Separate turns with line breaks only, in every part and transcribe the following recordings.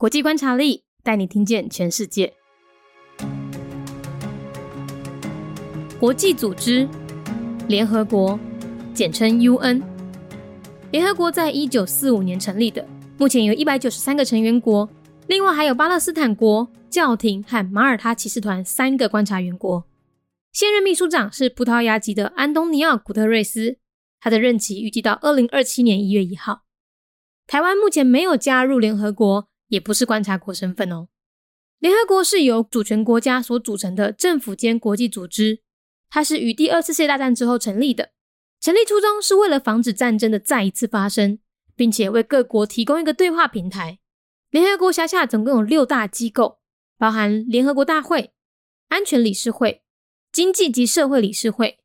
国际观察力带你听见全世界。国际组织，联合国，简称 UN。联合国在一九四五年成立的，目前有一百九十三个成员国，另外还有巴勒斯坦国、教廷和马耳他骑士团三个观察员国。现任秘书长是葡萄牙籍的安东尼奥·古特瑞斯，他的任期预计到二零二七年一月一号。台湾目前没有加入联合国，也不是观察国身份哦。联合国是由主权国家所组成的政府间国际组织，它是于第二次世界大战之后成立的。成立初衷是为了防止战争的再一次发生，并且为各国提供一个对话平台。联合国辖下总共有六大机构，包含联合国大会、安全理事会、经济及社会理事会、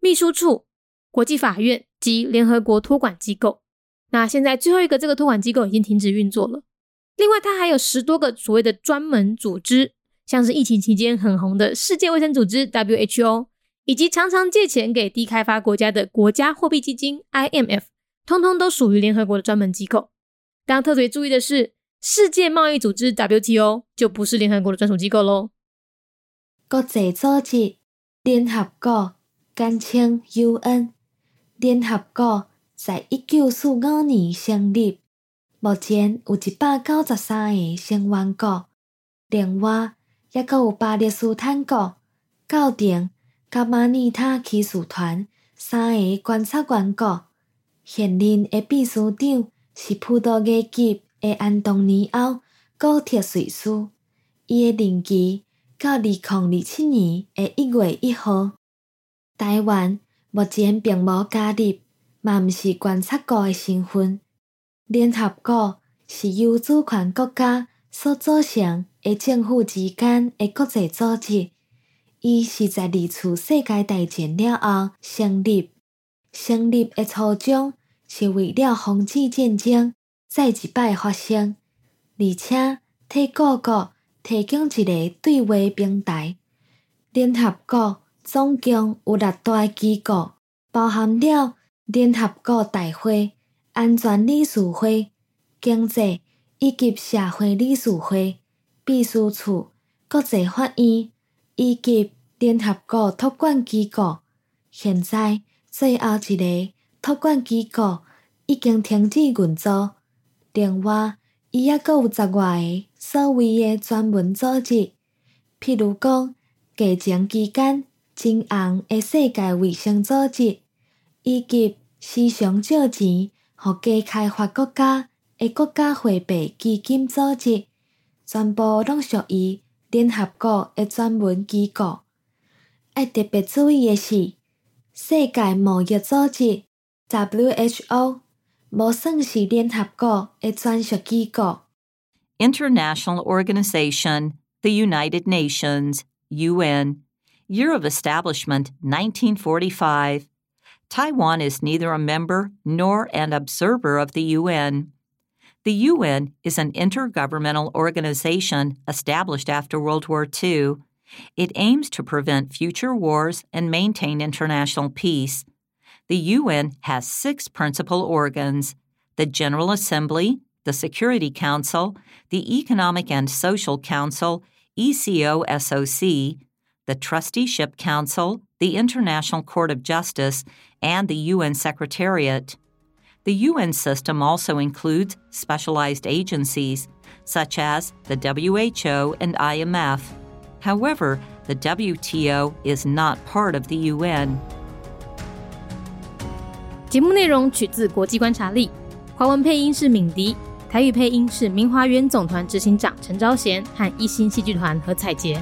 秘书处、国际法院及联合国托管机构。那现在最后一个这个托管机构已经停止运作了。另外，它还有十多个所谓的专门组织，像是疫情期间很红的世界卫生组织 （WHO），以及常常借钱给低开发国家的国家货币基金 （IMF），通通都属于联合国的专门机构。当特别注意的是，世界贸易组织 （WTO） 就不是联合国的专属机构喽。
国际组织联合国，简称 UN，联合国。在一九四五年成立，目前有一百九十三个成员国，另外也阁有巴勒斯坦国、教廷、甲马尼塔骑士团三个观察员国。现任的秘书长是葡萄牙籍的安东尼奥·古铁瑞斯，伊的任期到二零二七年的一月一号。台湾目前并无加入。嘛，毋是观察国的身份。联合国是由主权国家所组成的政府之间的国际组织。伊是在二次世界大战了后成立。成立的初衷是为了防止战争再一摆发生，而且替各国提供一个对话平台。联合国总共有六大机构，包含了。联合国大会、安全理事会、经济以及社会理事会、秘书处、国际法院以及联合国托管机构。现在最后一个托管机构已经停止运作。另外，伊还阁有十外个所谓的专门组织，譬如讲，疫情期间真红的世界卫生组织。以及时常借钱互低开发国家的国家货币基金组织，全部拢属于联合国的专门机构。要特别注意的是，世界贸易组织 （WHO） 无算是联合国的专属机构。
International Organization, the United Nations, UN, Year of Establishment 1945. Taiwan is neither a member nor an observer of the UN. The UN is an intergovernmental organization established after World War II. It aims to prevent future wars and maintain international peace. The UN has six principal organs the General Assembly, the Security Council, the Economic and Social Council, ECOSOC, the Trusteeship Council, the International Court of Justice, and the UN Secretariat. The UN system also includes specialized agencies, such as the WHO and IMF. However, the WTO is not part of the UN.
节目内容取自国际观察力，华文配音是敏迪，台语配音是明华园总团执行长陈昭贤和一星戏剧团何彩杰，